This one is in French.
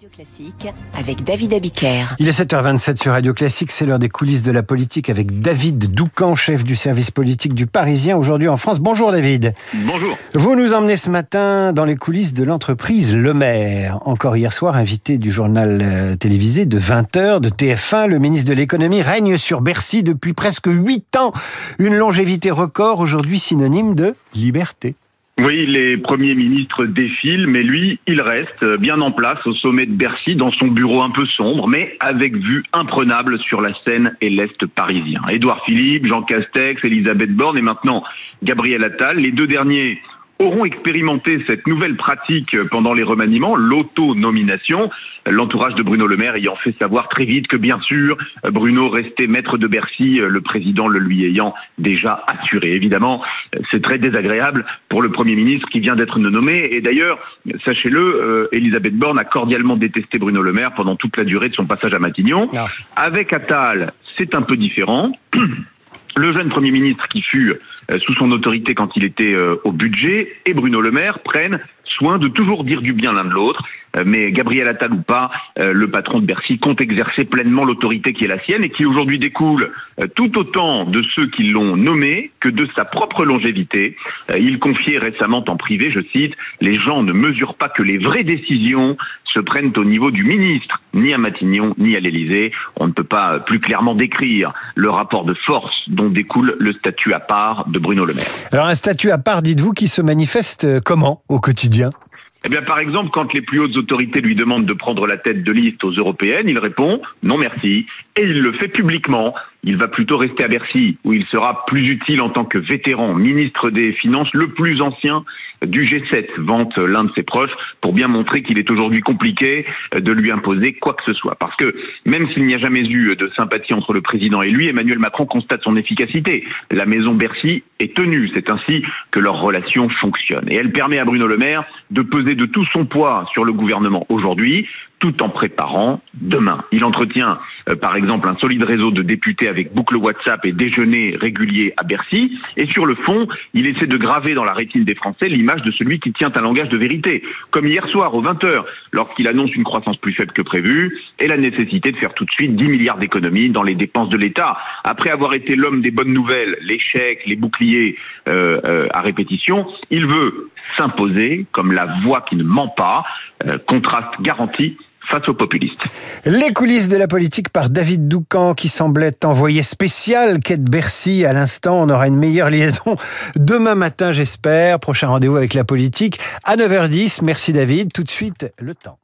Radio Classique avec David Abiker. Il est 7h27 sur Radio Classique, c'est l'heure des coulisses de la politique avec David Doucan, chef du service politique du Parisien aujourd'hui en France. Bonjour David. Bonjour. Vous nous emmenez ce matin dans les coulisses de l'entreprise Le Maire. Encore hier soir, invité du journal euh, télévisé de 20h de TF1, le ministre de l'économie règne sur Bercy depuis presque 8 ans. Une longévité record, aujourd'hui synonyme de liberté. Oui, les premiers ministres défilent, mais lui, il reste bien en place au sommet de Bercy, dans son bureau un peu sombre, mais avec vue imprenable sur la Seine et l'Est parisien. Édouard Philippe, Jean Castex, Elisabeth Borne et maintenant Gabriel Attal, les deux derniers auront expérimenté cette nouvelle pratique pendant les remaniements, l'autonomination. L'entourage de Bruno Le Maire ayant fait savoir très vite que bien sûr, Bruno restait maître de Bercy, le président le lui ayant déjà assuré. Évidemment, c'est très désagréable pour le Premier ministre qui vient d'être nommé. Et d'ailleurs, sachez-le, Elisabeth Borne a cordialement détesté Bruno Le Maire pendant toute la durée de son passage à Matignon. Ah. Avec Attal, c'est un peu différent. Le jeune Premier ministre qui fut euh, sous son autorité quand il était euh, au budget et Bruno Le Maire prennent soin de toujours dire du bien l'un de l'autre. Euh, Mais Gabriel Attal ou pas, euh, le patron de Bercy compte exercer pleinement l'autorité qui est la sienne et qui aujourd'hui découle euh, tout autant de ceux qui l'ont nommé que de sa propre longévité. Il confiait récemment en privé, je cite, les gens ne mesurent pas que les vraies décisions se prennent au niveau du ministre, ni à Matignon, ni à l'Élysée. On ne peut pas plus clairement décrire le rapport de force dont découle le statut à part de Bruno Le Maire. Alors un statut à part, dites-vous, qui se manifeste comment au quotidien? Eh bien, par exemple, quand les plus hautes autorités lui demandent de prendre la tête de liste aux européennes, il répond non merci, et il le fait publiquement. Il va plutôt rester à Bercy, où il sera plus utile en tant que vétéran, ministre des Finances, le plus ancien du G7, vante l'un de ses proches, pour bien montrer qu'il est aujourd'hui compliqué de lui imposer quoi que ce soit. Parce que même s'il n'y a jamais eu de sympathie entre le président et lui, Emmanuel Macron constate son efficacité. La maison Bercy est tenue, c'est ainsi que leur relation fonctionne. Et elle permet à Bruno Le Maire de peser de tout son poids sur le gouvernement aujourd'hui, tout en préparant demain. Il entretient euh, par exemple un solide réseau de députés avec boucle WhatsApp et déjeuner régulier à Bercy. Et sur le fond, il essaie de graver dans la rétine des Français l'image de celui qui tient un langage de vérité. Comme hier soir aux 20h, lorsqu'il annonce une croissance plus faible que prévue et la nécessité de faire tout de suite 10 milliards d'économies dans les dépenses de l'État. Après avoir été l'homme des bonnes nouvelles, les chèques, les boucliers euh, euh, à répétition, il veut s'imposer comme la voix qui ne ment pas, euh, contraste garanti face aux populistes. Les coulisses de la politique par David Doucan qui semblait envoyé spécial quête Bercy à l'instant. On aura une meilleure liaison demain matin, j'espère. Prochain rendez-vous avec la politique à 9h10. Merci David. Tout de suite, le temps.